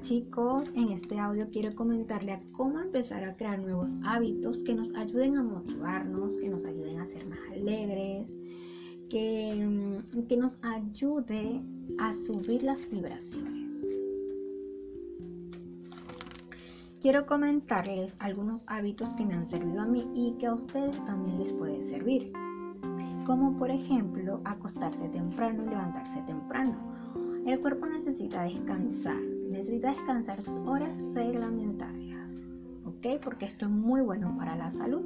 chicos, en este audio quiero comentarle cómo empezar a crear nuevos hábitos que nos ayuden a motivarnos, que nos ayuden a ser más alegres, que, mm, que nos ayude a subir las vibraciones. Quiero comentarles algunos hábitos que me han servido a mí y que a ustedes también les puede servir. Como por ejemplo acostarse temprano y levantarse temprano. El cuerpo necesita descansar necesita descansar sus horas reglamentarias, ¿ok? Porque esto es muy bueno para la salud.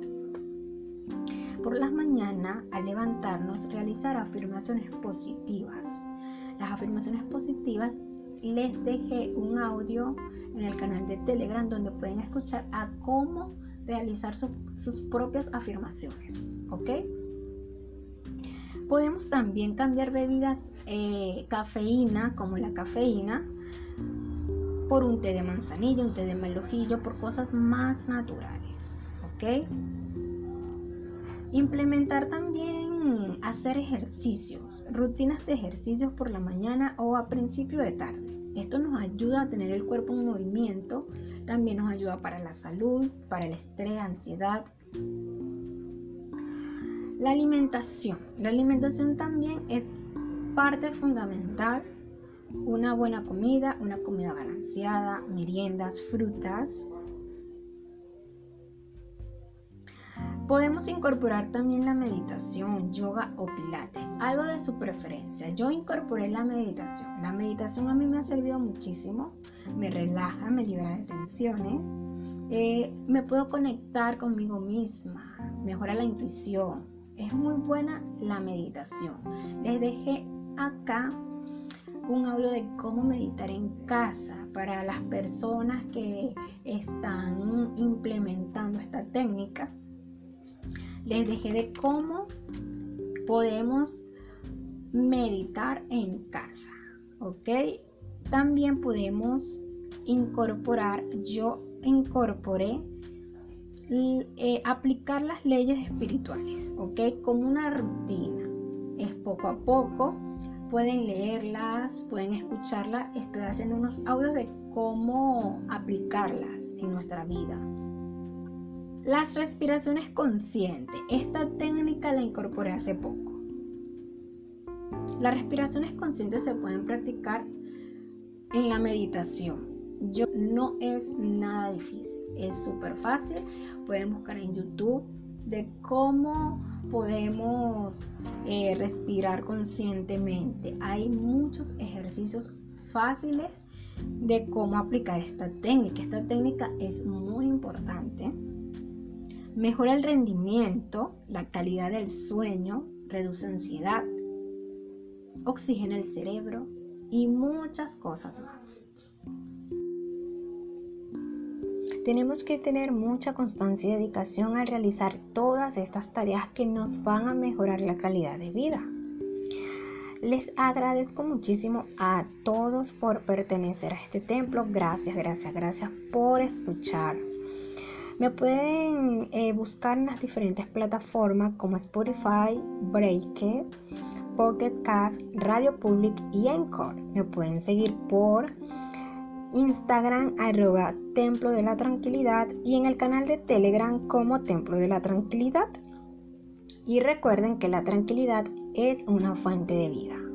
Por las mañanas, al levantarnos, realizar afirmaciones positivas. Las afirmaciones positivas les dejé un audio en el canal de Telegram donde pueden escuchar a cómo realizar sus propias afirmaciones, ¿ok? Podemos también cambiar bebidas eh, cafeína, como la cafeína, por un té de manzanilla, un té de melojillo, por cosas más naturales. ¿Ok? Implementar también hacer ejercicios, rutinas de ejercicios por la mañana o a principio de tarde. Esto nos ayuda a tener el cuerpo en movimiento, también nos ayuda para la salud, para el estrés, ansiedad. La alimentación. La alimentación también es parte fundamental una buena comida, una comida balanceada, meriendas, frutas. Podemos incorporar también la meditación, yoga o pilates, algo de su preferencia. Yo incorporé la meditación. La meditación a mí me ha servido muchísimo, me relaja, me libera de tensiones, eh, me puedo conectar conmigo misma, mejora la intuición. Es muy buena la meditación. Les dejé acá un audio de cómo meditar en casa para las personas que están implementando esta técnica. Les dejé de cómo podemos meditar en casa, ¿ok? También podemos incorporar, yo incorporé eh, aplicar las leyes espirituales, ¿ok? Como una rutina. Es poco a poco, pueden leerlas, pueden escucharlas. Estoy haciendo unos audios de cómo aplicarlas en nuestra vida. Las respiraciones conscientes. Esta técnica la incorporé hace poco. Las respiraciones conscientes se pueden practicar en la meditación. Yo no es nada difícil, es súper fácil. Pueden buscar en YouTube de cómo podemos eh, respirar conscientemente. Hay muchos ejercicios fáciles de cómo aplicar esta técnica. Esta técnica es muy importante. Mejora el rendimiento, la calidad del sueño, reduce ansiedad, oxigena el cerebro y muchas cosas más. Tenemos que tener mucha constancia y dedicación al realizar todas estas tareas que nos van a mejorar la calidad de vida. Les agradezco muchísimo a todos por pertenecer a este templo. Gracias, gracias, gracias por escuchar. Me pueden eh, buscar en las diferentes plataformas como Spotify, Breaker, Pocket Cast, Radio Public y Encore. Me pueden seguir por Instagram arroba Templo de la Tranquilidad y en el canal de Telegram como Templo de la Tranquilidad. Y recuerden que la tranquilidad es una fuente de vida.